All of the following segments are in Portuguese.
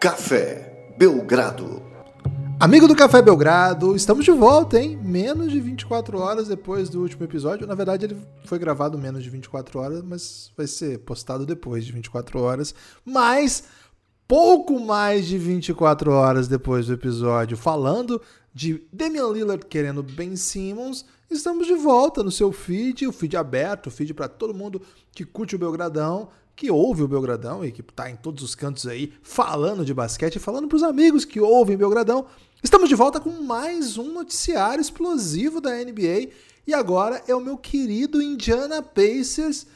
Café Belgrado. Amigo do Café Belgrado, estamos de volta, hein? Menos de 24 horas depois do último episódio. Na verdade, ele foi gravado menos de 24 horas, mas vai ser postado depois de 24 horas. Mas pouco mais de 24 horas depois do episódio, falando de Damian Lillard querendo Ben Simmons, estamos de volta no seu feed, o feed aberto, o feed para todo mundo que curte o Belgradão, que ouve o Belgradão e que está em todos os cantos aí falando de basquete, falando para os amigos que ouvem Belgradão. Estamos de volta com mais um noticiário explosivo da NBA e agora é o meu querido Indiana Pacers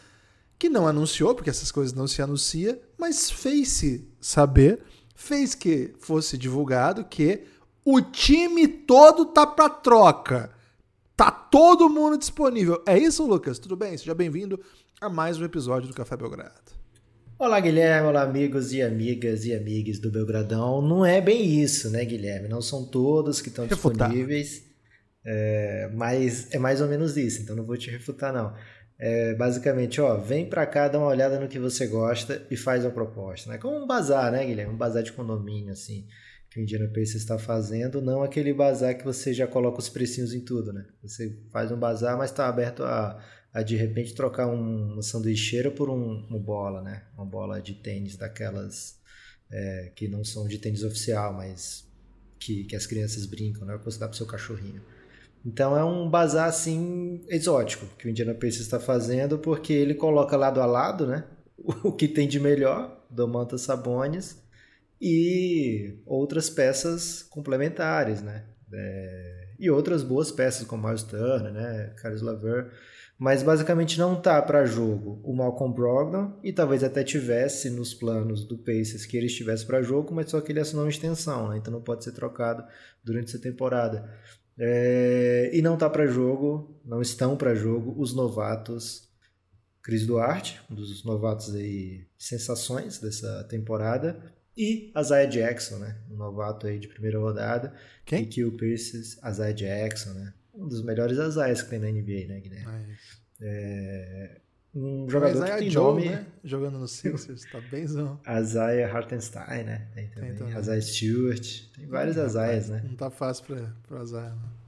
que não anunciou, porque essas coisas não se anuncia, mas fez-se saber, fez que fosse divulgado que o time todo tá para troca. Tá todo mundo disponível. É isso, Lucas? Tudo bem? Seja bem-vindo a mais um episódio do Café Belgrado. Olá, Guilherme. Olá, amigos e amigas e amigues do Belgradão. Não é bem isso, né, Guilherme? Não são todos que estão disponíveis, é, mas é mais ou menos isso, então não vou te refutar, não. É, basicamente, ó, vem pra cá, dá uma olhada no que você gosta e faz a proposta, né? Como um bazar, né, Guilherme? Um bazar de condomínio, assim, que o Indiana Pacers está fazendo, não aquele bazar que você já coloca os precinhos em tudo, né? Você faz um bazar, mas está aberto a a de repente trocar um, uma sanduicheira por um, uma bola, né? Uma bola de tênis daquelas é, que não são de tênis oficial, mas que, que as crianças brincam, né? Pra você dar pro seu cachorrinho. Então é um bazar assim exótico que o Indiana Pacers está fazendo, porque ele coloca lado a lado, né? O que tem de melhor, Domantas Sabonis, e outras peças complementares, né? É, e outras boas peças como Miles Turner, né? Carlos Laver mas basicamente não tá para jogo o Malcolm Brogdon e talvez até tivesse nos planos do Pacers que ele estivesse para jogo, mas só que ele assinou uma extensão, né? então não pode ser trocado durante essa temporada. É... e não tá para jogo, não estão para jogo os novatos Chris Duarte, um dos novatos aí sensações dessa temporada, e Isaiah Jackson, né? Um novato aí de primeira rodada. Quem? E que o Pacers, Isaiah Jackson, né? Um dos melhores Azaias que tem na NBA, né, Guilherme? É, é um jogador Isaiah que tem Joe, nome... Né? Jogando no Sixers, tá benzão. Isaiah Hartenstein, né? Tem também. Tem Isaiah Stewart. Tem vários Azaias, né? Não tá fácil pra, pro Isaiah, não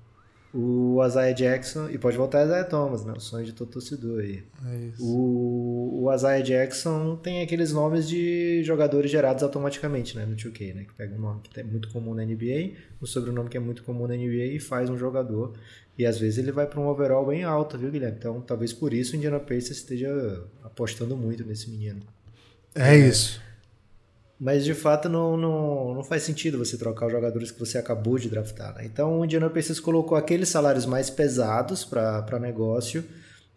o Isaiah Jackson, e pode voltar Isaiah Thomas, né? O sonho de todo torcedor aí. É o, o Isaiah Jackson tem aqueles nomes de jogadores gerados automaticamente, né? No 2K, né? Que pega um nome que é muito comum na NBA, um sobrenome que é muito comum na NBA e faz um jogador. E às vezes ele vai para um overall bem alto, viu, Guilherme? Então talvez por isso o Indiana Pacers esteja apostando muito nesse menino. É, é isso. Mas de fato não, não, não faz sentido você trocar os jogadores que você acabou de draftar. Né? Então o Indiana Pacers colocou aqueles salários mais pesados para negócio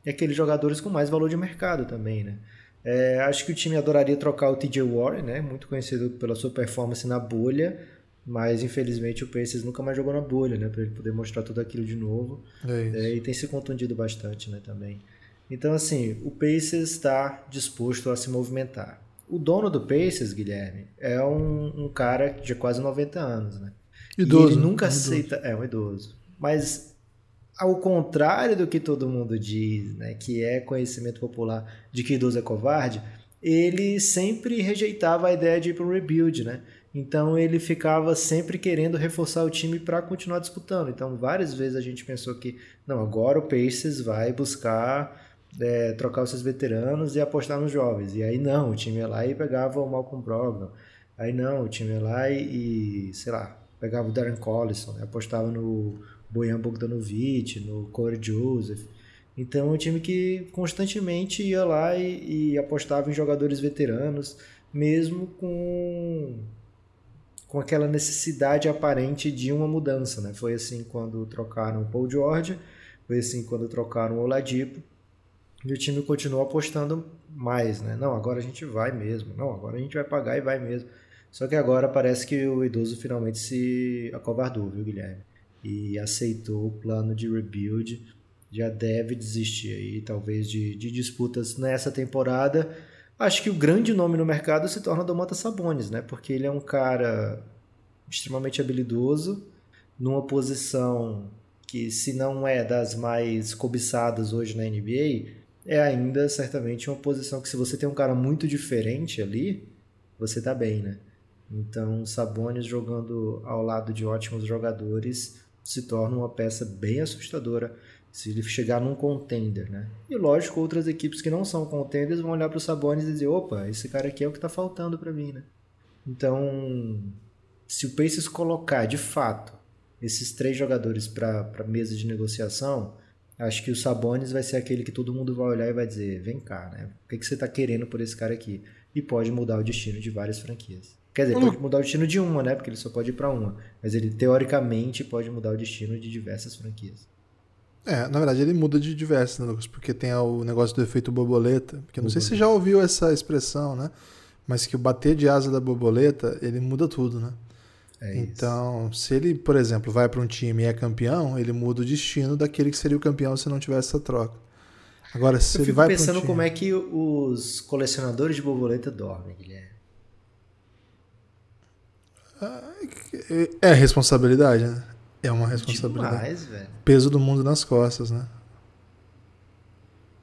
e aqueles jogadores com mais valor de mercado também. Né? É, acho que o time adoraria trocar o TJ Warren, né? muito conhecido pela sua performance na bolha, mas infelizmente o Pacers nunca mais jogou na bolha, né? Para ele poder mostrar tudo aquilo de novo. É é, e tem se contundido bastante, né? Também. Então assim, o Pacers está disposto a se movimentar. O dono do Pacers, Guilherme, é um, um cara de quase 90 anos, né? Idoso. E ele nunca um aceita. Idoso. É, um idoso. Mas, ao contrário do que todo mundo diz, né? Que é conhecimento popular de que idoso é covarde, ele sempre rejeitava a ideia de ir para um rebuild, né? Então ele ficava sempre querendo reforçar o time para continuar disputando. Então várias vezes a gente pensou que não, agora o Pacers vai buscar é, trocar os seus veteranos e apostar nos jovens. E aí não, o time ia lá e pegava o Malcolm Brogdon. Aí não, o time ia lá e, e sei lá, pegava o Darren Collison, né? apostava no Bojan Bogdanovic, no Corey Joseph. Então é um time que constantemente ia lá e, e apostava em jogadores veteranos, mesmo com com aquela necessidade aparente de uma mudança, né? Foi assim quando trocaram o Paul George, foi assim quando trocaram o Oladipo, e o time continuou apostando mais, né? Não, agora a gente vai mesmo. Não, agora a gente vai pagar e vai mesmo. Só que agora parece que o idoso finalmente se acovardou, viu, Guilherme? E aceitou o plano de rebuild. Já deve desistir aí, talvez, de, de disputas nessa temporada. Acho que o grande nome no mercado se torna Domantas Sabonis, né? Porque ele é um cara extremamente habilidoso, numa posição que, se não é das mais cobiçadas hoje na NBA, é ainda certamente uma posição que se você tem um cara muito diferente ali, você tá bem, né? Então, Sabonis jogando ao lado de ótimos jogadores se torna uma peça bem assustadora se ele chegar num contender, né? E lógico, outras equipes que não são contenders vão olhar para o Sabonis e dizer, opa, esse cara aqui é o que está faltando para mim, né? Então, se o Pacers colocar de fato esses três jogadores para mesa de negociação, acho que o Sabonis vai ser aquele que todo mundo vai olhar e vai dizer, vem cá, né? O que, que você está querendo por esse cara aqui? E pode mudar o destino de várias franquias. Quer dizer, pode mudar o destino de uma, né? Porque ele só pode ir para uma. Mas ele, teoricamente, pode mudar o destino de diversas franquias. É, na verdade ele muda de diversas, né, Lucas? Porque tem o negócio do efeito borboleta. Porque não sei se você já ouviu essa expressão, né? Mas que o bater de asa da borboleta, ele muda tudo, né? É então, se ele, por exemplo, vai para um time e é campeão, ele muda o destino daquele que seria o campeão se não tivesse essa troca. Agora, se Eu ele vai pensando um time... como é que os colecionadores de borboleta dormem, Guilherme. É responsabilidade, né? É uma responsabilidade. Demais, velho. Peso do mundo nas costas, né?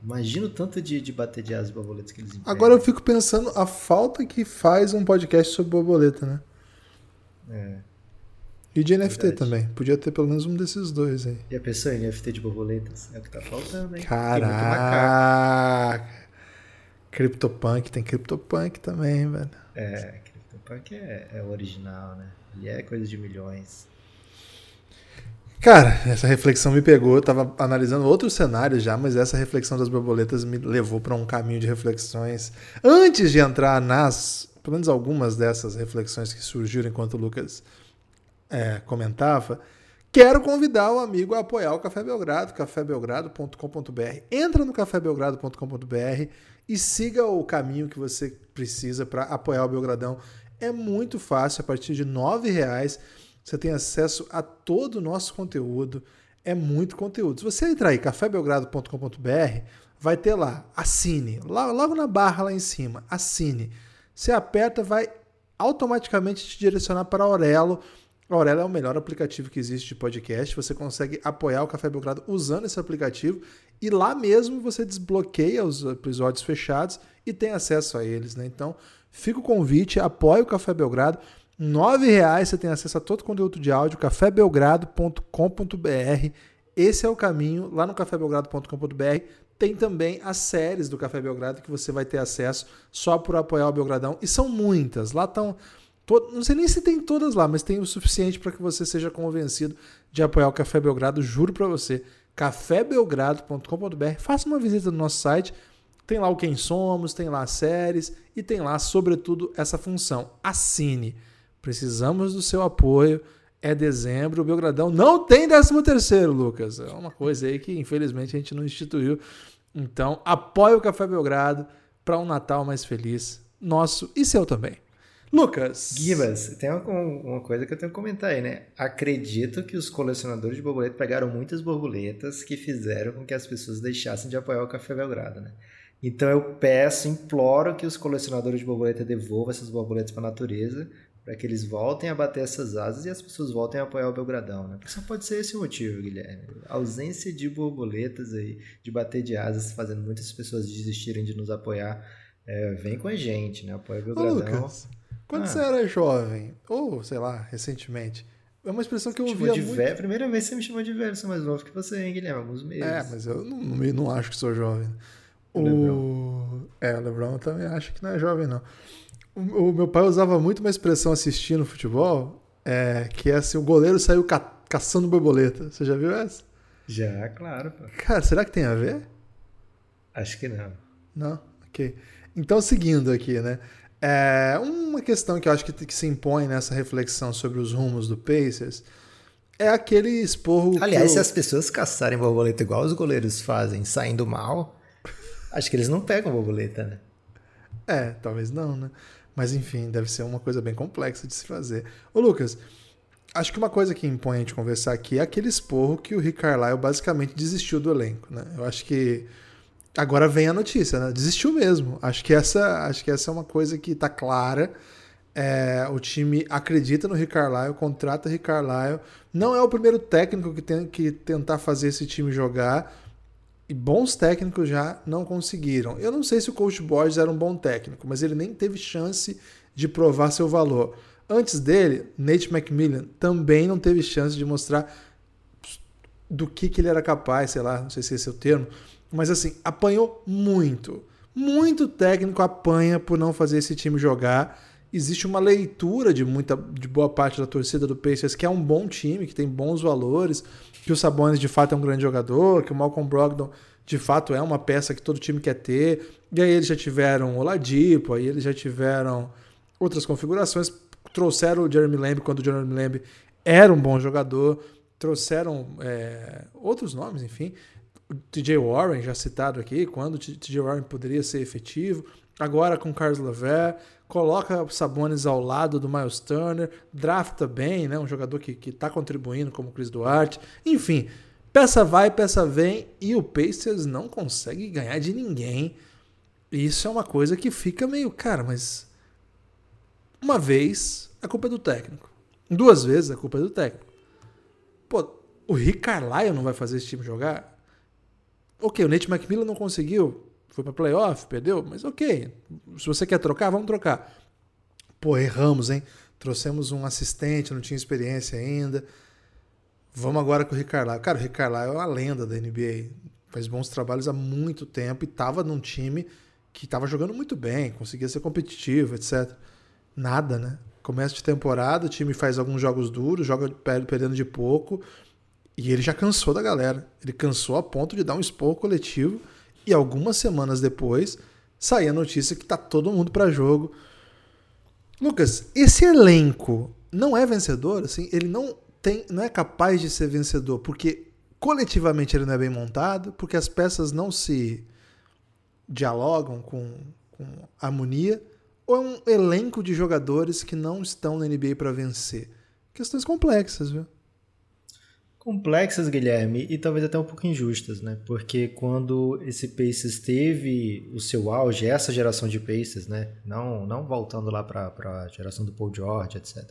Imagina o tanto de, de bater de asas borboletas que eles empregam. Agora eu fico pensando a falta que faz um podcast sobre borboleta, né? É. E de NFT Verdade. também. Podia ter pelo menos um desses dois aí. E a pessoa em NFT de borboletas? É o que tá faltando, hein? Caraca! CryptoPunk, tem CryptoPunk também, velho. É, CryptoPunk é, é original, né? E é coisa de milhões. Cara, essa reflexão me pegou. Eu tava analisando outros cenários já, mas essa reflexão das borboletas me levou para um caminho de reflexões. Antes de entrar nas, pelo menos algumas dessas reflexões que surgiram enquanto o Lucas é, comentava, quero convidar o amigo a apoiar o Café Belgrado, cafébelgrado.com.br. Entra no cafébelgrado.com.br e siga o caminho que você precisa para apoiar o Belgradão. É muito fácil, a partir de R$ reais você tem acesso a todo o nosso conteúdo. É muito conteúdo. Se você entrar aí, cafébelgrado.com.br, vai ter lá, assine. Logo na barra lá em cima, assine. Você aperta, vai automaticamente te direcionar para Aurelo. Aurelo é o melhor aplicativo que existe de podcast. Você consegue apoiar o Café Belgrado usando esse aplicativo e lá mesmo você desbloqueia os episódios fechados e tem acesso a eles. Né? Então, fica o convite, apoie o Café Belgrado. R$ reais você tem acesso a todo o conteúdo de áudio, cafébelgrado.com.br. Esse é o caminho. Lá no cafébelgrado.com.br tem também as séries do Café Belgrado que você vai ter acesso só por apoiar o Belgradão. E são muitas. Lá estão. Não sei nem se tem todas lá, mas tem o suficiente para que você seja convencido de apoiar o Café Belgrado. Juro para você. cafébelgrado.com.br. Faça uma visita no nosso site. Tem lá o Quem Somos, tem lá as séries e tem lá, sobretudo, essa função. Assine. Precisamos do seu apoio. É dezembro, o Belgradão não tem 13 terceiro, Lucas. É uma coisa aí que infelizmente a gente não instituiu. Então, apoie o Café Belgrado para um Natal mais feliz, nosso e seu também. Lucas. Gibas, tem uma, uma, coisa que eu tenho que comentar aí, né? Acredito que os colecionadores de borboleta pegaram muitas borboletas que fizeram com que as pessoas deixassem de apoiar o Café Belgrado, né? Então eu peço, imploro que os colecionadores de borboleta devolvam essas borboletas para a natureza, para que eles voltem a bater essas asas e as pessoas voltem a apoiar o Belgradão, né? Porque só pode ser esse o motivo, Guilherme. A ausência de borboletas aí, de bater de asas, fazendo muitas pessoas desistirem de nos apoiar. É, vem com a gente, né? Apoia o Belgradão. Ô, Lucas, quando ah. você era jovem, ou sei lá, recentemente, é uma expressão que eu ouvia de muito... velho. Primeira vez que você me chamou de velho, sou mais novo que você, hein, Guilherme? Alguns meses. É, mas eu não, não acho que sou jovem. O. É, o Lebron também acho que não é jovem, não. O, meu pai usava muito uma expressão assistindo futebol, é, que é assim, o goleiro saiu ca caçando borboleta. Você já viu essa? Já, claro. Pô. Cara, será que tem a ver? Acho que não. Não? Ok. Então, seguindo aqui, né? É, uma questão que eu acho que, que se impõe nessa reflexão sobre os rumos do Pacers é aquele esporro. Aliás, eu... se as pessoas caçarem borboleta igual os goleiros fazem, saindo mal, acho que eles não pegam borboleta, né? É, talvez não, né? Mas enfim, deve ser uma coisa bem complexa de se fazer. Ô Lucas, acho que uma coisa que impõe a gente conversar aqui é aquele esporro que o Rick Carlisle basicamente desistiu do elenco, né? Eu acho que agora vem a notícia, né? Desistiu mesmo. Acho que essa, acho que essa é uma coisa que está clara. É, o time acredita no Rick Carlisle, contrata Rick Carlisle. Não é o primeiro técnico que tem que tentar fazer esse time jogar e bons técnicos já não conseguiram. Eu não sei se o Coach Borges era um bom técnico, mas ele nem teve chance de provar seu valor. Antes dele, Nate McMillan também não teve chance de mostrar do que, que ele era capaz, sei lá, não sei se esse é o termo, mas assim, apanhou muito. Muito técnico apanha por não fazer esse time jogar. Existe uma leitura de muita de boa parte da torcida do Pacers que é um bom time, que tem bons valores, que o Sabonis de fato é um grande jogador, que o Malcolm Brogdon de fato é uma peça que todo time quer ter. E aí eles já tiveram o Ladipo, aí eles já tiveram outras configurações, trouxeram o Jeremy Lamb quando o Jeremy Lamb era um bom jogador, trouxeram é, outros nomes, enfim. O TJ Warren, já citado aqui, quando o TJ Warren poderia ser efetivo. Agora com Carlos Lever, coloca o Sabonis ao lado do Miles Turner, drafta bem, né? um jogador que está contribuindo como o Chris Duarte. Enfim, peça vai, peça vem e o Pacers não consegue ganhar de ninguém. Isso é uma coisa que fica meio, cara, mas uma vez a culpa é do técnico. Duas vezes a culpa é do técnico. Pô, o Rick Carlisle não vai fazer esse time jogar? Ok, o Nate McMillan não conseguiu, foi para playoff, perdeu, mas ok. Se você quer trocar, vamos trocar. Pô, erramos, hein? Trouxemos um assistente, não tinha experiência ainda. Vamos agora com o Rick Carlisle. Cara, o Rick Carlisle é uma lenda da NBA. Faz bons trabalhos há muito tempo e estava num time que estava jogando muito bem, conseguia ser competitivo, etc. Nada, né? Começo de temporada, o time faz alguns jogos duros, joga perdendo de pouco, e ele já cansou da galera. Ele cansou a ponto de dar um expor coletivo, e algumas semanas depois saía a notícia que tá todo mundo para jogo. Lucas, esse elenco não é vencedor, assim, ele não tem, não é capaz de ser vencedor, porque coletivamente ele não é bem montado, porque as peças não se dialogam com, com harmonia, ou é um elenco de jogadores que não estão na NBA para vencer? Questões complexas, viu? Complexas, Guilherme, e talvez até um pouco injustas, né? Porque quando esse Pacers teve o seu auge, essa geração de Pacers, né? Não, não voltando lá para a geração do Paul George, etc.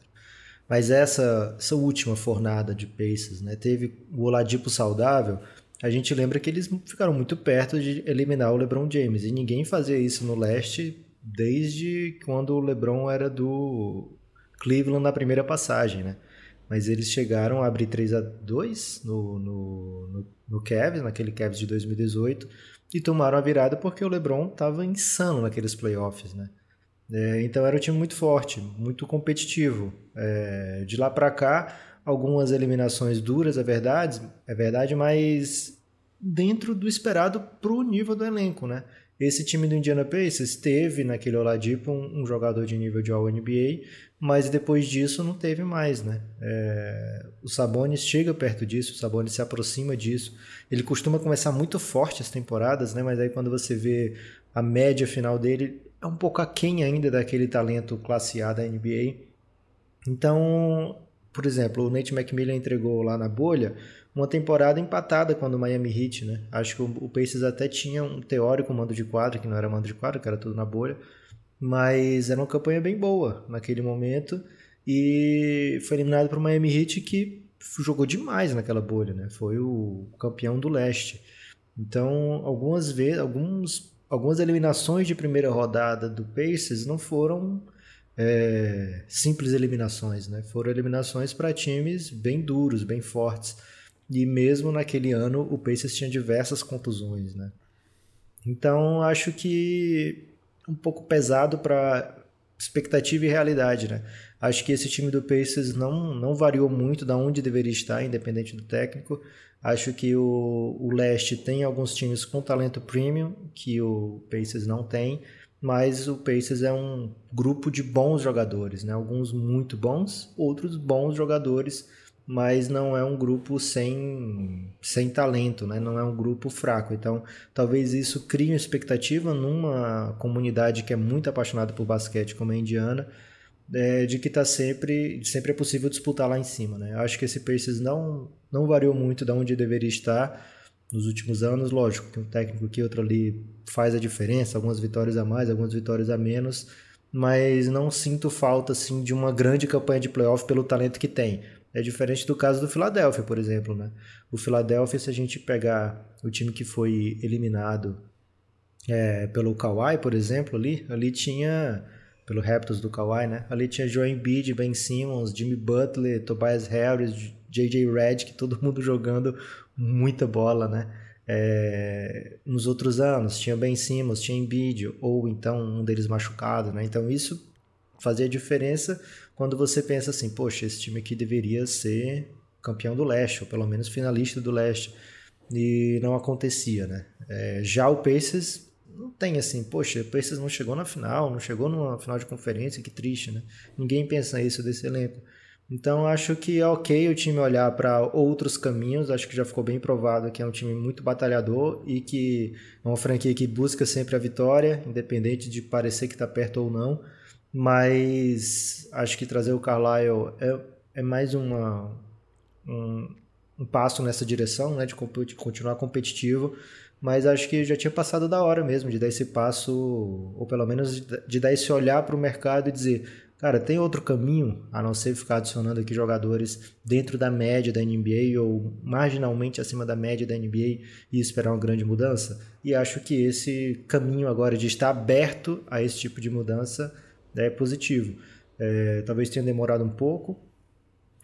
Mas essa, essa última fornada de Pacers, né? Teve o Oladipo saudável, a gente lembra que eles ficaram muito perto de eliminar o LeBron James. E ninguém fazia isso no leste desde quando o LeBron era do Cleveland na primeira passagem, né? Mas eles chegaram a abrir 3 a 2 no, no, no, no Cavs, naquele Cavs de 2018, e tomaram a virada porque o LeBron estava insano naqueles playoffs, né? É, então era um time muito forte, muito competitivo. É, de lá para cá, algumas eliminações duras, é verdade, é verdade, mas dentro do esperado para o nível do elenco, né? Esse time do Indiana Pacers teve naquele Oladipo um, um jogador de nível de All-NBA, mas depois disso não teve mais, né? É, o Sabonis chega perto disso, o Sabonis se aproxima disso. Ele costuma começar muito forte as temporadas, né? Mas aí quando você vê a média final dele, é um pouco aquém ainda daquele talento classe A da NBA. Então, por exemplo, o Nate McMillan entregou lá na bolha uma temporada empatada com a do Miami Heat, né? Acho que o Pacers até tinha um teórico mando de quadra, que não era mando de quadra, que era tudo na bolha, mas era uma campanha bem boa naquele momento e foi eliminado para o Miami Heat que jogou demais naquela bolha, né? Foi o campeão do leste. Então, algumas vezes, alguns, algumas eliminações de primeira rodada do Pacers não foram é, simples eliminações, né? Foram eliminações para times bem duros, bem fortes. E mesmo naquele ano o Pacers tinha diversas contusões, né? Então acho que um pouco pesado para expectativa e realidade, né? Acho que esse time do Pacers não, não variou muito da onde deveria estar, independente do técnico. Acho que o, o leste tem alguns times com talento premium que o Pacers não tem mas o Pacers é um grupo de bons jogadores, né? Alguns muito bons, outros bons jogadores, mas não é um grupo sem, sem talento, né? Não é um grupo fraco. Então, talvez isso crie uma expectativa numa comunidade que é muito apaixonada por basquete como a indiana, é, de que tá sempre, sempre é possível disputar lá em cima, né? Acho que esse Pacers não, não variou muito de onde deveria estar nos últimos anos, lógico, que um técnico aqui outro ali faz a diferença, algumas vitórias a mais, algumas vitórias a menos, mas não sinto falta assim de uma grande campanha de playoff pelo talento que tem. É diferente do caso do Philadelphia, por exemplo, né? O Philadelphia, se a gente pegar o time que foi eliminado é, pelo Kawhi, por exemplo, ali, ali tinha pelo Raptors do Kawhi, né? Ali tinha Joe Embiid, Ben Simmons, Jimmy Butler, Tobias Harris, J.J. Redick, todo mundo jogando muita bola, né? É, nos outros anos tinha Ben Simmons, tinha Embiid, ou então um deles machucado, né? Então isso fazia diferença quando você pensa assim, poxa, esse time aqui deveria ser campeão do leste, ou pelo menos finalista do leste, e não acontecia, né? É, já o Pacers não tem assim, poxa, o Pacers não chegou na final, não chegou numa final de conferência, que triste, né? Ninguém pensa isso desse elenco. Então acho que é ok o time olhar para outros caminhos. Acho que já ficou bem provado que é um time muito batalhador e que é uma franquia que busca sempre a vitória, independente de parecer que está perto ou não. Mas acho que trazer o Carlisle é, é mais uma, um, um passo nessa direção, né, de continuar competitivo. Mas acho que já tinha passado da hora mesmo de dar esse passo, ou pelo menos de dar esse olhar para o mercado e dizer: Cara, tem outro caminho a não ser ficar adicionando aqui jogadores dentro da média da NBA ou marginalmente acima da média da NBA e esperar uma grande mudança? E acho que esse caminho agora de estar aberto a esse tipo de mudança é positivo. É, talvez tenha demorado um pouco,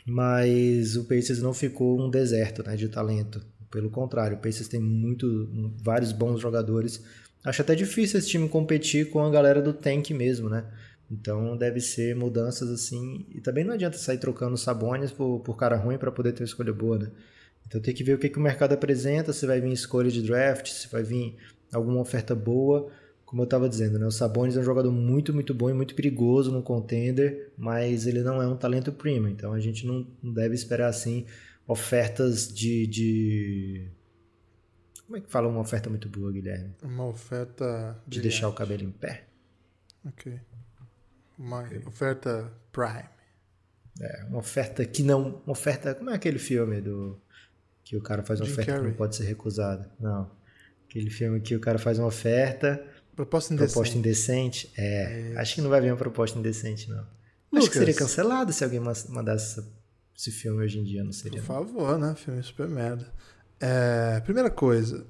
mas o Pacers não ficou um deserto né, de talento. Pelo contrário, o Pacers tem muito, vários bons jogadores. Acho até difícil esse time competir com a galera do tank mesmo, né? Então deve ser mudanças assim. E também não adianta sair trocando Sabones por, por cara ruim para poder ter uma escolha boa, né? Então tem que ver o que, que o mercado apresenta, se vai vir escolha de draft, se vai vir alguma oferta boa. Como eu estava dizendo, né? O Sabonis é um jogador muito, muito bom e muito perigoso no contender, mas ele não é um talento premium. Então a gente não, não deve esperar assim ofertas de, de... Como é que fala uma oferta muito boa, Guilherme? Uma oferta. De deixar o cabelo em pé. Ok. Uma okay. oferta Prime. É, uma oferta que não. Uma oferta. Como é aquele filme do. Que o cara faz uma Jim oferta Carrey. que não pode ser recusada? Não. Aquele filme que o cara faz uma oferta. Proposta indecente. Proposta indecente. É. é. Acho que não vai vir uma proposta indecente, não. Lucas. Acho que seria cancelado se alguém mandasse esse filme hoje em dia, não seria? Por favor, né? Filme super merda. É, primeira coisa.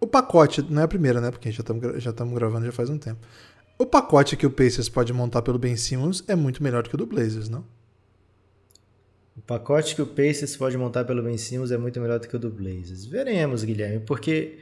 O pacote, não é a primeira, né? Porque já estamos já gravando já faz um tempo. O pacote que o Pacers pode montar pelo Ben Simmons é muito melhor do que o do Blazers, não? O pacote que o Pacers pode montar pelo Ben Simmons é muito melhor do que o do Blazers. Veremos, Guilherme, porque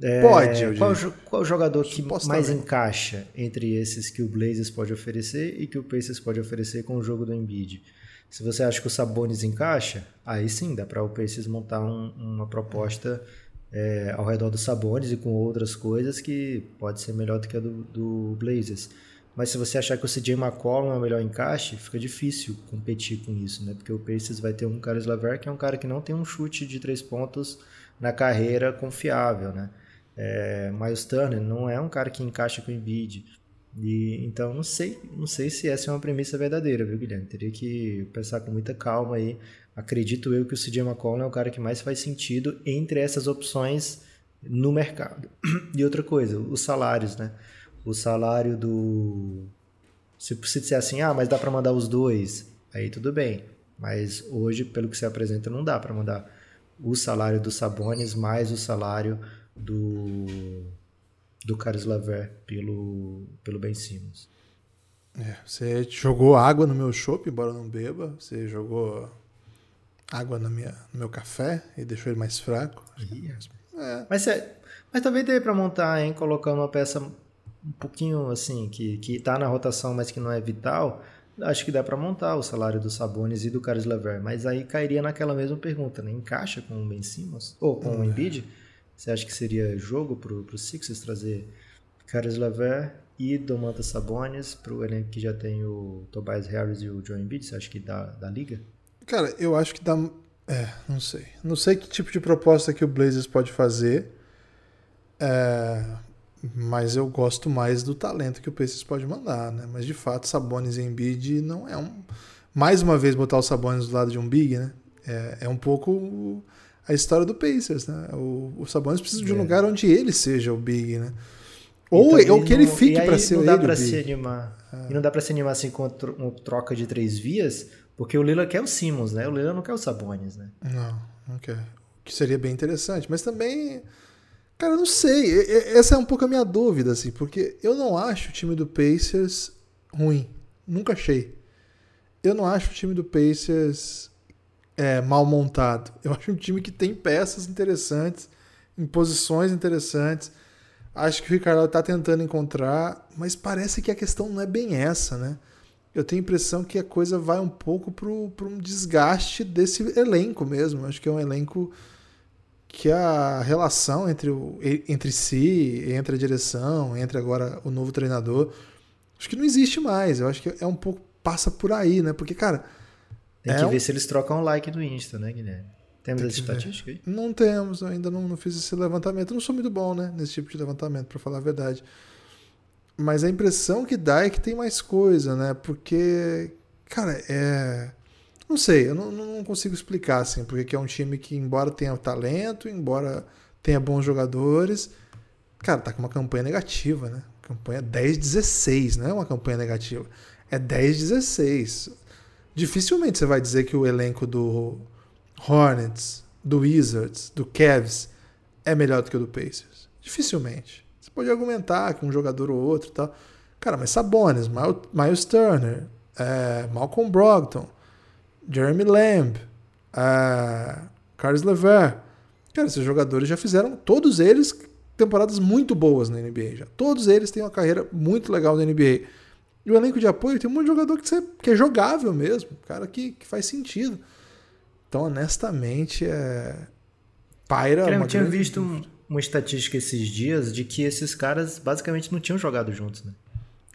é, pode. Qual, qual jogador que mais encaixa entre esses que o Blazers pode oferecer e que o Pacers pode oferecer com o jogo do Embiid? Se você acha que o Sabonis encaixa, aí sim dá para o Pacers montar um, uma proposta é, ao redor dos Sabones e com outras coisas que pode ser melhor do que a do, do Blazers. Mas se você achar que o CJ McCollum é o melhor encaixe, fica difícil competir com isso, né? Porque o Pacers vai ter um Carlos Laver que é um cara que não tem um chute de três pontos na carreira confiável, né? É, Miles Turner não é um cara que encaixa com o Embiid. E, então não sei, não sei se essa é uma premissa verdadeira, viu, Guilherme? Teria que pensar com muita calma aí acredito eu que o CJ McCollum é o cara que mais faz sentido entre essas opções no mercado. E outra coisa, os salários, né? O salário do. Se você disser assim, ah, mas dá para mandar os dois, aí tudo bem. Mas hoje, pelo que você apresenta, não dá para mandar o salário do Sabonis mais o salário do do Caris Laver pelo, pelo Ben Simmons. É, você jogou água no meu chopp, embora não beba. Você jogou água no, minha, no meu café e deixou ele mais fraco. É. Mas, é, mas também deu para montar, hein? Colocando uma peça um pouquinho assim, que, que tá na rotação, mas que não é vital. Acho que dá para montar o salário do Sabonis e do Caris Lever. Mas aí cairia naquela mesma pergunta, né? Encaixa com o Ben Simmons? Ou com o é. Embiid? Você acha que seria jogo pro, pro Sixers trazer Caris Lever e Domantas Sabonis pro elenco que já tem o Tobias Harris e o Joe Embiid? Você acha que dá, dá liga? Cara, eu acho que dá. É, não sei. Não sei que tipo de proposta que o Blazers pode fazer. É, mas eu gosto mais do talento que o Pacers pode mandar, né? Mas de fato, Sabonis e Embiid não é um. Mais uma vez, botar o Sabonis do lado de um Big, né? É, é um pouco a história do Pacers, né? O, o Sabonis precisa de um é. lugar onde ele seja o Big, né? Ou, então, ou que ele fique para ser não dá. Pra se animar. É. E não dá para se animar assim com uma troca de três vias, porque o Lila quer o Simmons, né? O Lila não quer o Sabonis, né? Não, não quer. Que seria bem interessante. Mas também. Cara, eu não sei. Essa é um pouco a minha dúvida, assim, porque eu não acho o time do Pacers ruim. Nunca achei. Eu não acho o time do Pacers é, mal montado. Eu acho um time que tem peças interessantes, em posições interessantes. Acho que o Ricardo está tentando encontrar, mas parece que a questão não é bem essa, né? Eu tenho a impressão que a coisa vai um pouco para um desgaste desse elenco mesmo. Acho que é um elenco que a relação entre, o, entre si, entre a direção, entre agora o novo treinador, acho que não existe mais. Eu acho que é um pouco passa por aí, né? Porque, cara. Tem que é ver um... se eles trocam um like no Insta, né, Guilherme? Temos essa estatística aí? Não temos, ainda não, não fiz esse levantamento. Eu não sou muito bom, né, nesse tipo de levantamento, para falar a verdade. Mas a impressão que dá é que tem mais coisa, né? Porque, cara, é. Não sei, eu não, não consigo explicar, assim, porque é um time que, embora tenha talento, embora tenha bons jogadores, cara, tá com uma campanha negativa, né? Campanha 10-16, não é uma campanha negativa. É 10-16. Dificilmente você vai dizer que o elenco do Hornets, do Wizards, do Cavs é melhor do que o do Pacers. Dificilmente. Você pode argumentar que um jogador ou outro tal. Cara, mas Sabonis, Miles Turner, é, Malcolm Brogdon, Jeremy Lamb, é, Carlos Lever. Cara, esses jogadores já fizeram, todos eles, temporadas muito boas na NBA. Já. Todos eles têm uma carreira muito legal na NBA. E o elenco de apoio tem um monte de jogador que, você, que é jogável mesmo, cara que, que faz sentido. Então, honestamente, é. Paira. Eu tinha visto um, uma estatística esses dias de que esses caras basicamente não tinham jogado juntos, né?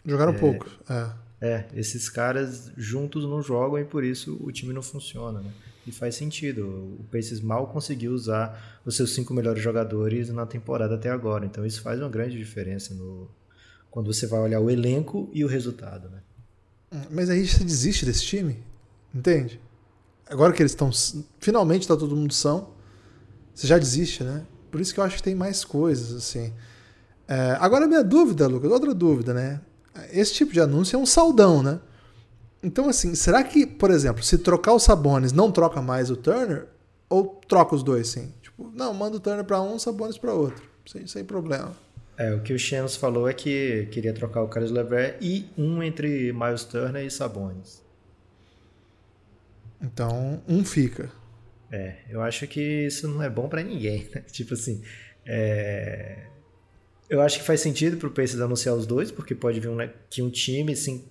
Jogaram é, pouco, é. É, esses caras juntos não jogam e por isso o time não funciona, né? E faz sentido. O Pacers mal conseguiu usar os seus cinco melhores jogadores na temporada até agora. Então isso faz uma grande diferença no, quando você vai olhar o elenco e o resultado, né? Hum, mas aí você desiste desse time, entende? Agora que eles estão. Finalmente está todo mundo são, você já desiste, né? Por isso que eu acho que tem mais coisas, assim. É, agora, minha dúvida, Lucas, outra dúvida, né? Esse tipo de anúncio é um saldão, né? Então, assim, será que, por exemplo, se trocar os Sabones, não troca mais o Turner? Ou troca os dois, sim? Tipo, não, manda o Turner para um, Sabones para outro. Sem, sem problema. É, o que o Shams falou é que queria trocar o Carlos Lever e um entre Miles Turner e Sabonis. Então, um fica. É, eu acho que isso não é bom para ninguém, né? Tipo assim, é... eu acho que faz sentido pro Pacers anunciar os dois, porque pode vir um, que um time, assim,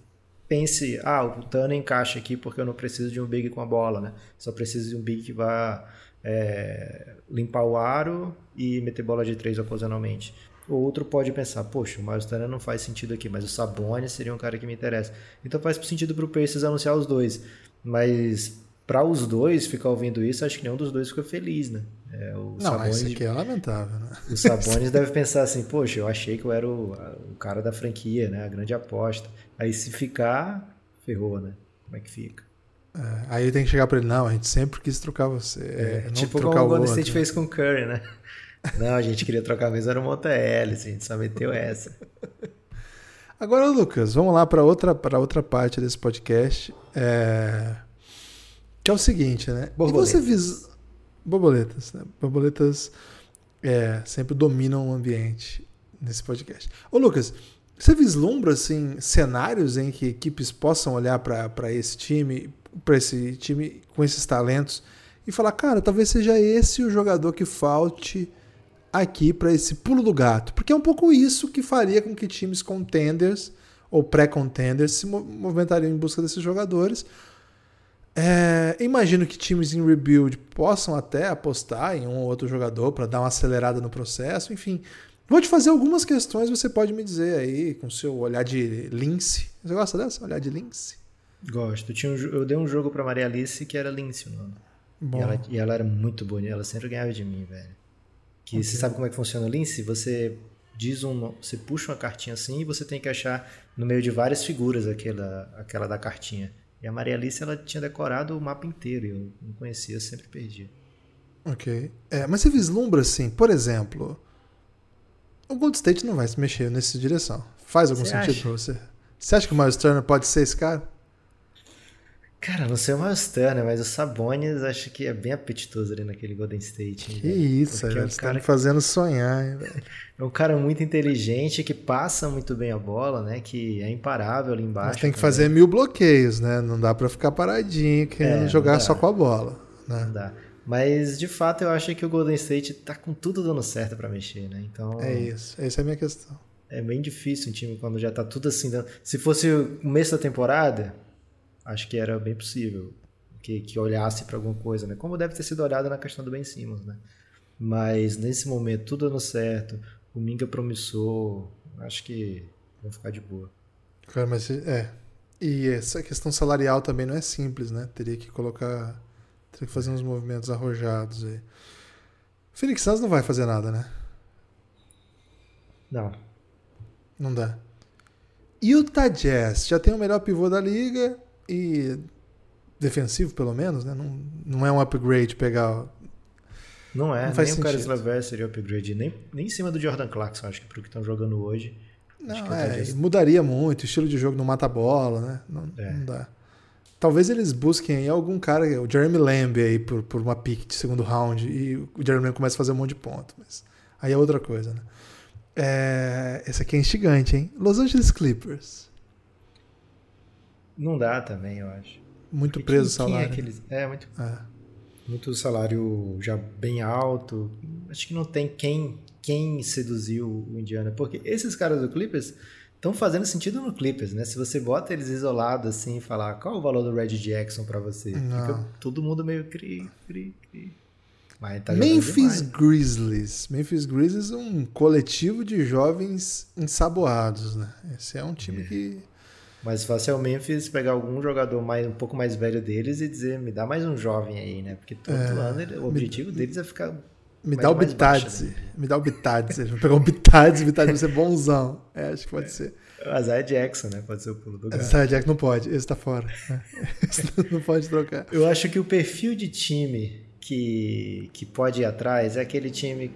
pense, ah, o Turner encaixa aqui porque eu não preciso de um big com a bola, né? Só preciso de um big que vá é, limpar o aro e meter bola de três ocasionalmente. O outro pode pensar, poxa, o Miles Turner não faz sentido aqui, mas o Sabonis seria um cara que me interessa. Então faz sentido pro Pacers anunciar os dois. Mas para os dois ficar ouvindo isso, acho que nenhum dos dois ficou feliz, né? É, o não, Sabonis, isso aqui é lamentável, né? O Sabonis deve pensar assim, poxa, eu achei que eu era o, o, cara da franquia, né? A grande aposta. Aí se ficar, ferrou, né? Como é que fica? É, aí tem que chegar para ele, não, a gente sempre quis trocar você. É, tipo como o Golden State fez com o Curry, né? Não, a gente queria trocar mesmo, era um Monta Hélice, a gente só meteu essa. Agora, Lucas, vamos lá para outra, outra parte desse podcast. É... Que é o seguinte, né? Borboletas. E você vis... Borboletas, né? Borboletas é, sempre dominam o ambiente nesse podcast. Ô, Lucas, você vislumbra assim, cenários em que equipes possam olhar para esse time, para esse time com esses talentos e falar, cara, talvez seja esse o jogador que falte aqui para esse pulo do gato. Porque é um pouco isso que faria com que times contenders ou pré-contenders se movimentariam em busca desses jogadores. É, imagino que times em rebuild possam até apostar em um ou outro jogador para dar uma acelerada no processo. Enfim, vou te fazer algumas questões. Você pode me dizer aí, com seu olhar de lince. Você gosta dessa? Olhar de lince? Gosto. Eu, tinha um, eu dei um jogo para Maria Alice que era lince o nome. E ela, e ela, era muito bonita. Ela sempre ganhava de mim, velho. Que okay. você sabe como é que funciona o Lince? Você diz um, você puxa uma cartinha assim e você tem que achar no meio de várias figuras aquela, aquela da cartinha. E a Maria Alice ela tinha decorado o mapa inteiro e eu não conhecia, eu sempre perdi. Ok. É, mas você vislumbra assim, por exemplo, o Gold State não vai se mexer nessa direção. Faz algum você sentido acha? pra você? Você acha que o Miles Turner pode ser esse cara? Cara, não sei o Miles Turner, mas o Sabonis acho que é bem apetitoso ali naquele Golden State. Hein, que isso. É um cara... me fazendo sonhar, hein. É um cara muito inteligente, que passa muito bem a bola, né? Que é imparável ali embaixo. Mas tem que também. fazer mil bloqueios, né? Não dá para ficar paradinho querendo é, jogar só com a bola. Né? Não dá. Mas de fato eu acho que o Golden State tá com tudo dando certo para mexer, né? Então. É isso, essa é a minha questão. É bem difícil um time quando já tá tudo assim. Dando... Se fosse o começo da temporada, acho que era bem possível que, que olhasse para alguma coisa, né? Como deve ter sido olhado na questão do Ben Simmons, né? Mas nesse momento, tudo dando certo, o Minga promissor, acho que vão ficar de boa. Cara, mas é. E essa questão salarial também não é simples, né? Teria que colocar tem que fazer uns movimentos arrojados aí. Phoenix Suns não vai fazer nada, né? Não. Não dá. Utah Jazz já tem o melhor pivô da liga e defensivo pelo menos, né? Não, não é um upgrade pegar. Não é, não nem sentido. o Caris LeVert seria upgrade, nem, nem em cima do Jordan Clarkson, acho que pro que estão jogando hoje. Não, é, mudaria muito, o estilo de jogo não mata a bola, né? Não, é. não dá. Talvez eles busquem aí algum cara, o Jeremy Lamb aí por, por uma pick de segundo round e o Jeremy Lamb começa a fazer um monte de ponto. Mas aí é outra coisa, né? É, esse aqui é instigante, hein? Los Angeles Clippers. Não dá também, eu acho. Muito preso o salário. É, aqueles... é, muito. É. Muito salário já bem alto. Acho que não tem quem, quem seduziu o Indiana. Porque esses caras do Clippers estão fazendo sentido no Clippers, né? Se você bota eles isolados assim e falar qual é o valor do Red Jackson para você, Não. fica todo mundo meio cri, cri, cri. Mas tá Memphis demais, Grizzlies. Memphis Grizzlies é um coletivo de jovens ensaboados, né? Esse é um time é. que mais fácil é o Memphis pegar algum jogador mais, um pouco mais velho deles e dizer, me dá mais um jovem aí, né? Porque todo é, ano ele, o objetivo me, deles é ficar. Me dá o Bitadze. Né? Me dá o Bitadze. Vou pegar o Bitadze, o Bitadze vai ser bonzão. É, acho que pode é. ser. O Isaiah Jackson, né? Pode ser o pulo do gato. Isaiah Jackson não pode, esse tá fora. Esse não pode trocar. Eu acho que o perfil de time que, que pode ir atrás é aquele time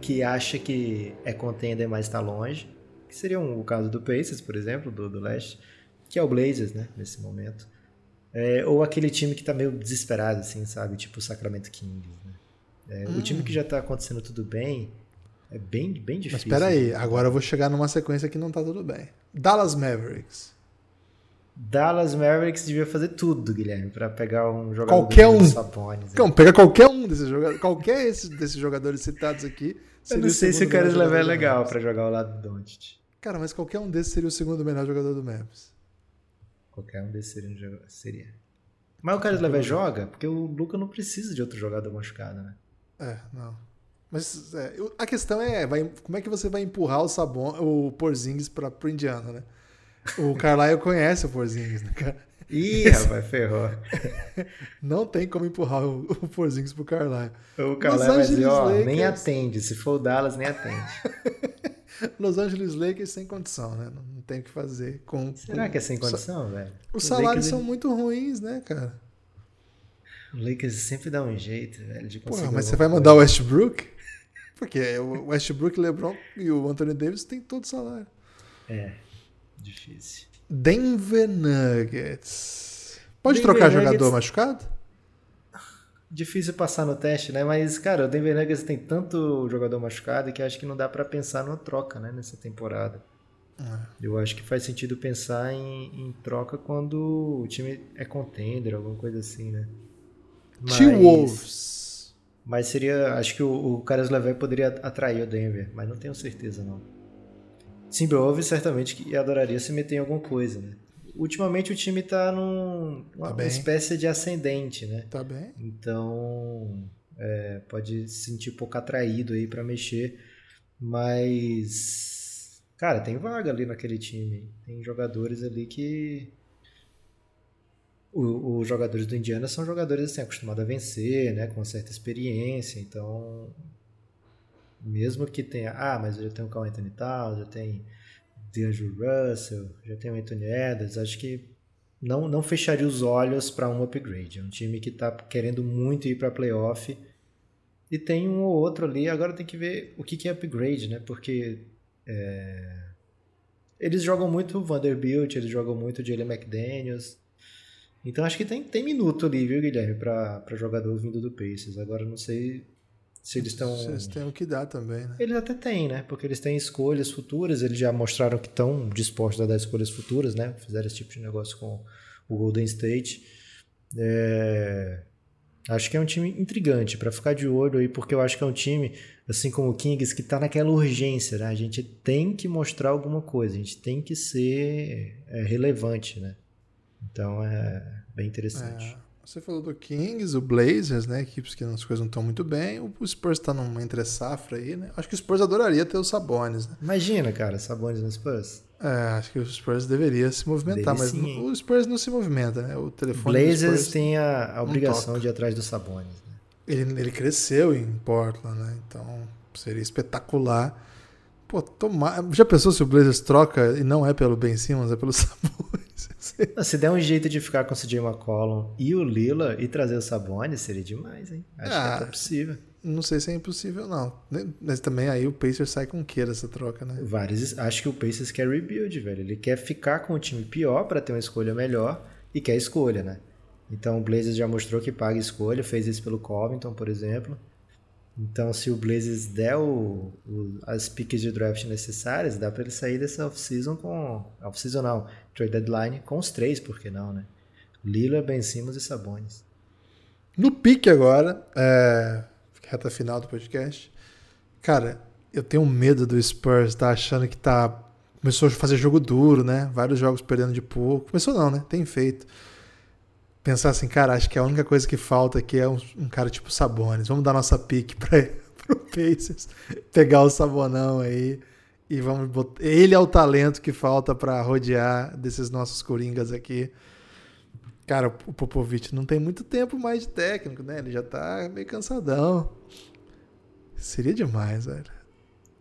que acha que é contender, mas está longe. Que seria o caso do Pacers, por exemplo, do, do leste, que é o Blazers, né? Nesse momento. É, ou aquele time que está meio desesperado, assim, sabe? Tipo o Sacramento Kings, né? É, hum. O time que já está acontecendo tudo bem é bem, bem difícil. Mas espera aí, agora eu vou chegar numa sequência que não tá tudo bem. Dallas Mavericks. Dallas Mavericks devia fazer tudo, Guilherme, para pegar um jogador qualquer um. Sabonis. Não, pega qualquer um desses jogadores, qualquer esse, desses jogadores citados aqui. Eu não sei se o Caris Lever é legal para jogar ao lado do Doncic. Cara, mas qualquer um desses seria o segundo melhor jogador do Mavericks. Qualquer um desses seria um jogador, seria. Mas o Caris Lever joga porque o Luca não precisa de outro jogador machucado, né? É, não. Mas é, a questão é, vai, como é que você vai empurrar o Sabon, o Porzingis para pro Indiana, né? O Carlisle conhece o Porzingis, né, cara? Ih, Esse... rapaz, ferrou. Não tem como empurrar o, o Porzingis pro Carlisle. O Carlisle vai dizer, ó, nem atende. Se for o Dallas, nem atende. Los Angeles Lakers sem condição, né? Não, tem o que fazer. Com, Será com... que é sem condição, velho? Os, Os salários Lakers... são muito ruins, né, cara? O Lakers sempre dá um jeito, velho, de conseguir. Porra, mas você vai mandar o Westbrook? Porque o Westbrook, LeBron e o Anthony Davis têm todo o salário. É, difícil. Denver Nuggets. Pode Denver trocar Nuggets... jogador machucado? Difícil passar no teste, né? Mas, cara, o Denver Nuggets tem tanto jogador machucado que acho que não dá para pensar numa troca, né? Nessa temporada. É. Eu acho que faz sentido pensar em, em troca quando o time é contender, alguma coisa assim, né? T-Wolves. Mas seria. Acho que o, o Caras Levé poderia atrair o Denver, mas não tenho certeza, não. Timberwolves certamente que adoraria se meter em alguma coisa, né? Ultimamente o time tá numa tá espécie de ascendente, né? Tá bem. Então é, pode se sentir um pouco atraído aí para mexer, mas cara, tem vaga ali naquele time. Tem jogadores ali que os jogadores do Indiana são jogadores assim, acostumados a vencer, né, com uma certa experiência, então mesmo que tenha, ah, mas eu já tenho o Carl Anthony Towns, já tem DeAndre Russell, já tem o Anthony Edwards, acho que não, não fecharia os olhos para um upgrade. É um time que está querendo muito ir para playoff e tem um ou outro ali. Agora tem que ver o que, que é upgrade, né? Porque é... eles jogam muito Vanderbilt, eles jogam muito Jalen McDaniels. Então acho que tem, tem minuto ali, viu, Guilherme, para jogador vindo do Pacers. Agora não sei se eles estão. Eles têm o que dá também, né? Eles até têm, né? Porque eles têm escolhas futuras, eles já mostraram que estão dispostos a dar escolhas futuras, né? Fizeram esse tipo de negócio com o Golden State. É... Acho que é um time intrigante para ficar de olho aí, porque eu acho que é um time, assim como o Kings, que está naquela urgência, né? A gente tem que mostrar alguma coisa, a gente tem que ser é, relevante, né? Então é bem interessante. É. Você falou do Kings, o Blazers, né? Equipes que as coisas não estão muito bem. O Spurs está numa entre safra aí, né? Acho que o Spurs adoraria ter o Sabonis, né? Imagina, cara, Sabonis no Spurs. É, acho que o Spurs deveria se movimentar, Deve mas sim, o Spurs não se movimenta, né? O telefone Blazers tem a, a obrigação de ir atrás do Sabonis. Né? Ele, ele cresceu em Portland, né? Então seria espetacular. Pô, tomar... Já pensou se o Blazers troca e não é pelo Ben Simmons, é pelo Sabonis? Se der um jeito de ficar com o CJ McCollum e o Lila e trazer o Sabonis, seria demais, hein? Acho ah, que é possível. Não sei se é impossível, não. Mas também aí o Pacers sai com que dessa troca, né? Vários. Acho que o Pacers quer rebuild, velho. Ele quer ficar com o time pior para ter uma escolha melhor e quer escolha, né? Então o Blazers já mostrou que paga escolha, fez isso pelo Covington, por exemplo. Então, se o Blazers der o, o, as piques de draft necessárias, dá para ele sair dessa off-season com. Off-season não, trade deadline com os três, por que não, né? Lila, Ben Simmons e Sabonis. No pique agora, é, reta final do podcast. Cara, eu tenho medo do Spurs, tá achando que tá. Começou a fazer jogo duro, né? Vários jogos perdendo de pouco. Começou não, né? Tem feito pensar assim, cara, acho que a única coisa que falta aqui é um, um cara tipo Sabones. Vamos dar nossa pique para pro Pacers, pegar o Sabonão aí e vamos botar. Ele é o talento que falta para rodear desses nossos coringas aqui. Cara, o Popovich não tem muito tempo mais de técnico, né? Ele já tá meio cansadão. Seria demais, velho.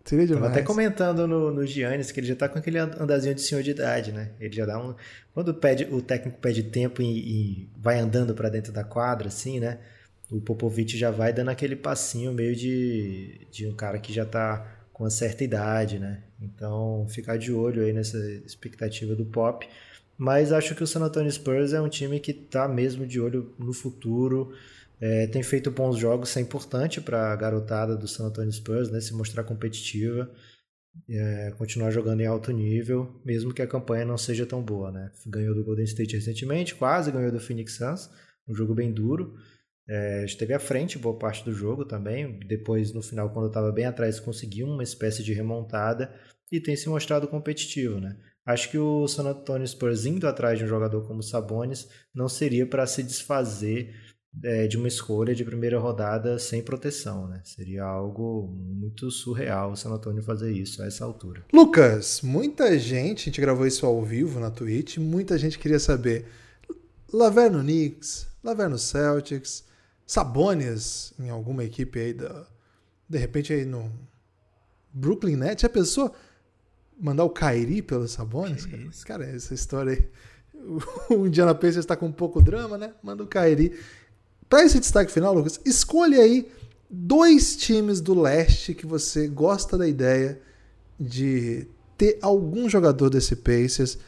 Seria demais. Tava até comentando no, no Giannis que ele já tá com aquele andazinho de senhor de idade, né? Ele já dá um. Quando pede, o técnico pede tempo e, e vai andando para dentro da quadra, assim, né? O Popovich já vai dando aquele passinho meio de, de um cara que já tá com uma certa idade, né? Então, ficar de olho aí nessa expectativa do Pop. Mas acho que o San Antonio Spurs é um time que tá mesmo de olho no futuro. É, tem feito bons jogos, isso é importante para a garotada do San Antonio Spurs, né? Se mostrar competitiva, é, continuar jogando em alto nível, mesmo que a campanha não seja tão boa, né? Ganhou do Golden State recentemente, quase ganhou do Phoenix Suns, um jogo bem duro. É, esteve à frente boa parte do jogo também. Depois, no final, quando estava bem atrás, conseguiu uma espécie de remontada e tem se mostrado competitivo, né? Acho que o San Antonio Spurs indo atrás de um jogador como Sabonis não seria para se desfazer é, de uma escolha de primeira rodada sem proteção, né? Seria algo muito surreal o San Antonio fazer isso a essa altura. Lucas, muita gente, a gente gravou isso ao vivo na Twitch, muita gente queria saber Laverno Knicks, Laverno Celtics, Sabonis em alguma equipe aí da de repente aí no Brooklyn Nets, a pessoa mandar o Kairi pelo Sabonis, cara, cara essa história aí o Indiana Pacers está com um pouco drama, né? Manda o Kairi. Para esse destaque final, Lucas, escolhe aí dois times do leste que você gosta da ideia de ter algum jogador desse Pacers.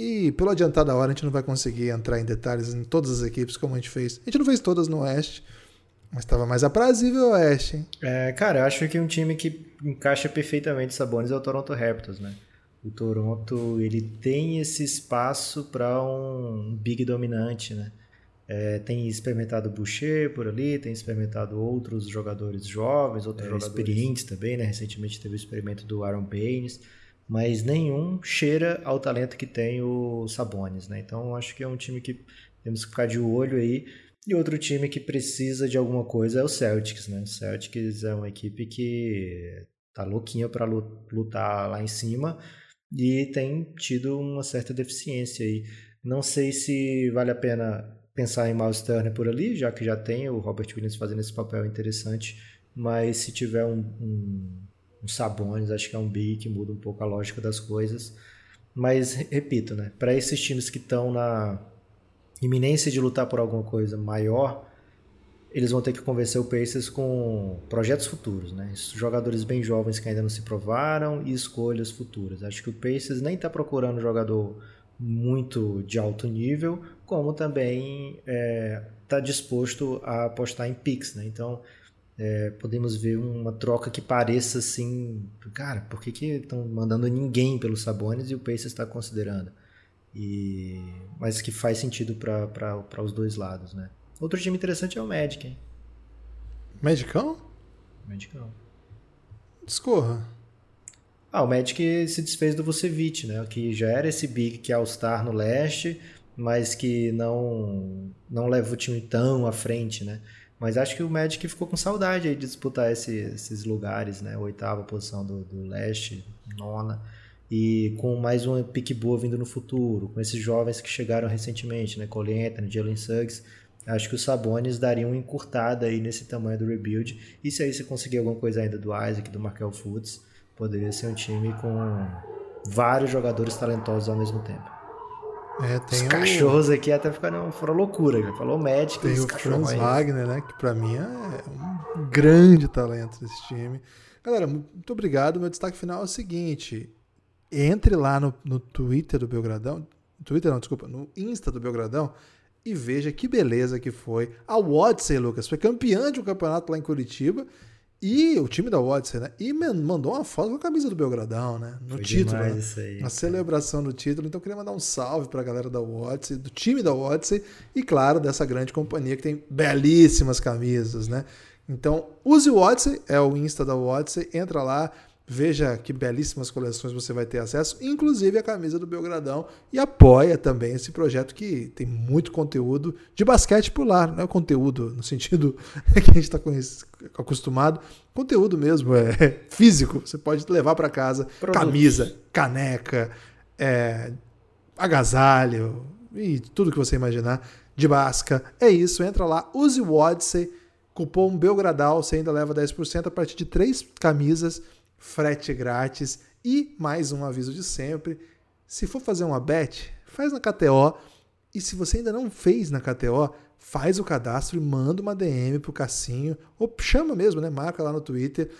E pelo adiantar da hora, a gente não vai conseguir entrar em detalhes em todas as equipes como a gente fez. A gente não fez todas no Oeste, mas estava mais aprazível o Oeste, hein? É, cara, eu acho que um time que encaixa perfeitamente Sabonis é o Toronto Raptors, né? O Toronto, ele tem esse espaço para um big dominante, né? É, tem experimentado Boucher por ali, tem experimentado outros jogadores jovens, outros é, jogadores experientes também, né? Recentemente teve o experimento do Aaron Baines, mas nenhum cheira ao talento que tem o Sabonis, né? Então acho que é um time que temos que ficar de olho aí. E outro time que precisa de alguma coisa é o Celtics, né? O Celtics é uma equipe que tá louquinha para lutar lá em cima e tem tido uma certa deficiência aí. Não sei se vale a pena pensar em Miles Turner por ali, já que já tem o Robert Williams fazendo esse papel interessante, mas se tiver um, um, um Sabonis, acho que é um big que muda um pouco a lógica das coisas. Mas, repito, né, para esses times que estão na iminência de lutar por alguma coisa maior, eles vão ter que convencer o Pacers com projetos futuros, né? Jogadores bem jovens que ainda não se provaram e escolhas futuras. Acho que o Pacers nem está procurando jogador muito de alto nível, como também está é, tá disposto a apostar em Pix, né? Então é, podemos ver uma troca que pareça assim, cara, por que estão mandando ninguém pelos Sabonis e o Pacers está considerando? E, mas que faz sentido para os dois lados, né? Outro time interessante é o Magic, hein? Magicão? Magicão. Discorra. Ah, o Magic se desfez do Vucevic, né? Que já era esse big que é All-Star no leste, mas que não não leva o time tão à frente, né? Mas acho que o Magic ficou com saudade aí de disputar esse, esses lugares, né? Oitava posição do, do leste, nona. E com mais uma pique boa vindo no futuro, com esses jovens que chegaram recentemente, né? Cole Anthony, Jalen Suggs. Acho que os Sabonis dariam uma encurtada aí nesse tamanho do rebuild. E se aí você conseguir alguma coisa ainda do Isaac, do Markel Fultz, poderia ser um time com vários jogadores talentosos ao mesmo tempo. É, os cachorros aqui até ficaram fora loucura. Já falou médico. Tem o Franz Wagner, né? Que para mim é um grande talento desse time. Galera, muito obrigado. Meu destaque final é o seguinte: entre lá no, no Twitter do Belgradão. Twitter não, desculpa, no Insta do Belgradão e veja que beleza que foi. A Odyssey, Lucas, foi campeã de um campeonato lá em Curitiba e o time da Odyssey, né? E mandou uma foto com a camisa do Belgradão, né? No Foi título. Né? Aí, a celebração do título. Então eu queria mandar um salve pra galera da Odyssey, do time da Odyssey e, claro, dessa grande companhia que tem belíssimas camisas, né? Então, use o Odyssey, é o Insta da Odyssey, entra lá, Veja que belíssimas coleções você vai ter acesso, inclusive a camisa do Belgradão, e apoia também esse projeto que tem muito conteúdo de basquete por lá, não é conteúdo no sentido que a gente está acostumado, conteúdo mesmo, é físico, você pode levar para casa Produtos. camisa, caneca, é, agasalho e tudo que você imaginar de basca. É isso, entra lá, use o Odyssey, cupom Belgradal, você ainda leva 10% a partir de três camisas frete grátis e mais um aviso de sempre. Se for fazer uma bet, faz na KTO. E se você ainda não fez na KTO, faz o cadastro e manda uma DM pro Cassinho, ou chama mesmo, né? Marca lá no Twitter,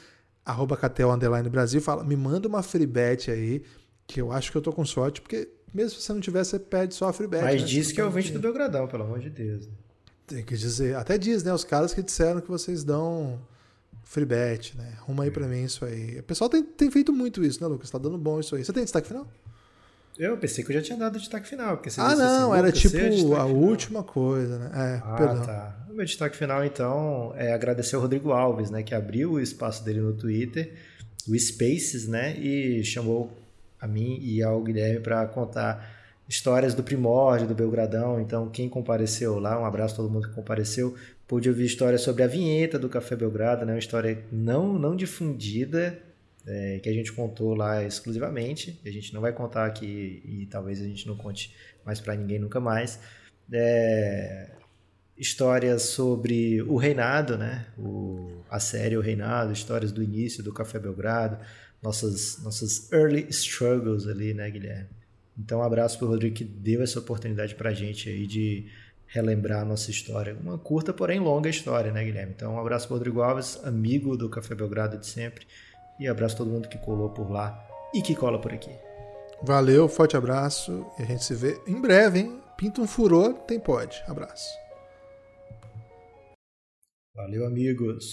arroba KTO Underline Brasil, fala, me manda uma free bet aí, que eu acho que eu tô com sorte, porque mesmo se você não tiver, você pede só a free bet. Mas né? diz que é o 20 do Belgradão, pelo amor de Deus. Tem que dizer. Até diz, né? Os caras que disseram que vocês dão Freebet, né? Arruma aí pra mim isso aí. O pessoal tem, tem feito muito isso, né, Lucas? Tá dando bom isso aí. Você tem destaque final? Eu pensei que eu já tinha dado destaque final. Porque ah, não, assim, era tipo a final. última coisa, né? É, ah, perdão. tá. O meu destaque final, então, é agradecer ao Rodrigo Alves, né? Que abriu o espaço dele no Twitter, o Spaces, né? E chamou a mim e ao Guilherme para contar histórias do primórdio, do Belgradão. Então, quem compareceu lá, um abraço a todo mundo que compareceu, Pude ouvir histórias sobre a vinheta do Café Belgrado, né? uma história não, não difundida, é, que a gente contou lá exclusivamente. A gente não vai contar aqui e talvez a gente não conte mais para ninguém nunca mais. É, histórias sobre o reinado, né? O, a série O Reinado, histórias do início do Café Belgrado, nossas, nossas early struggles ali, né, Guilherme? Então, um abraço para o Rodrigo que deu essa oportunidade para a gente aí de relembrar a nossa história. Uma curta, porém longa história, né, Guilherme? Então, um abraço para Rodrigo Alves, amigo do Café Belgrado de sempre. E abraço a todo mundo que colou por lá e que cola por aqui. Valeu, forte abraço e a gente se vê em breve, hein? Pinta um furor, tem pode. Abraço. Valeu, amigos.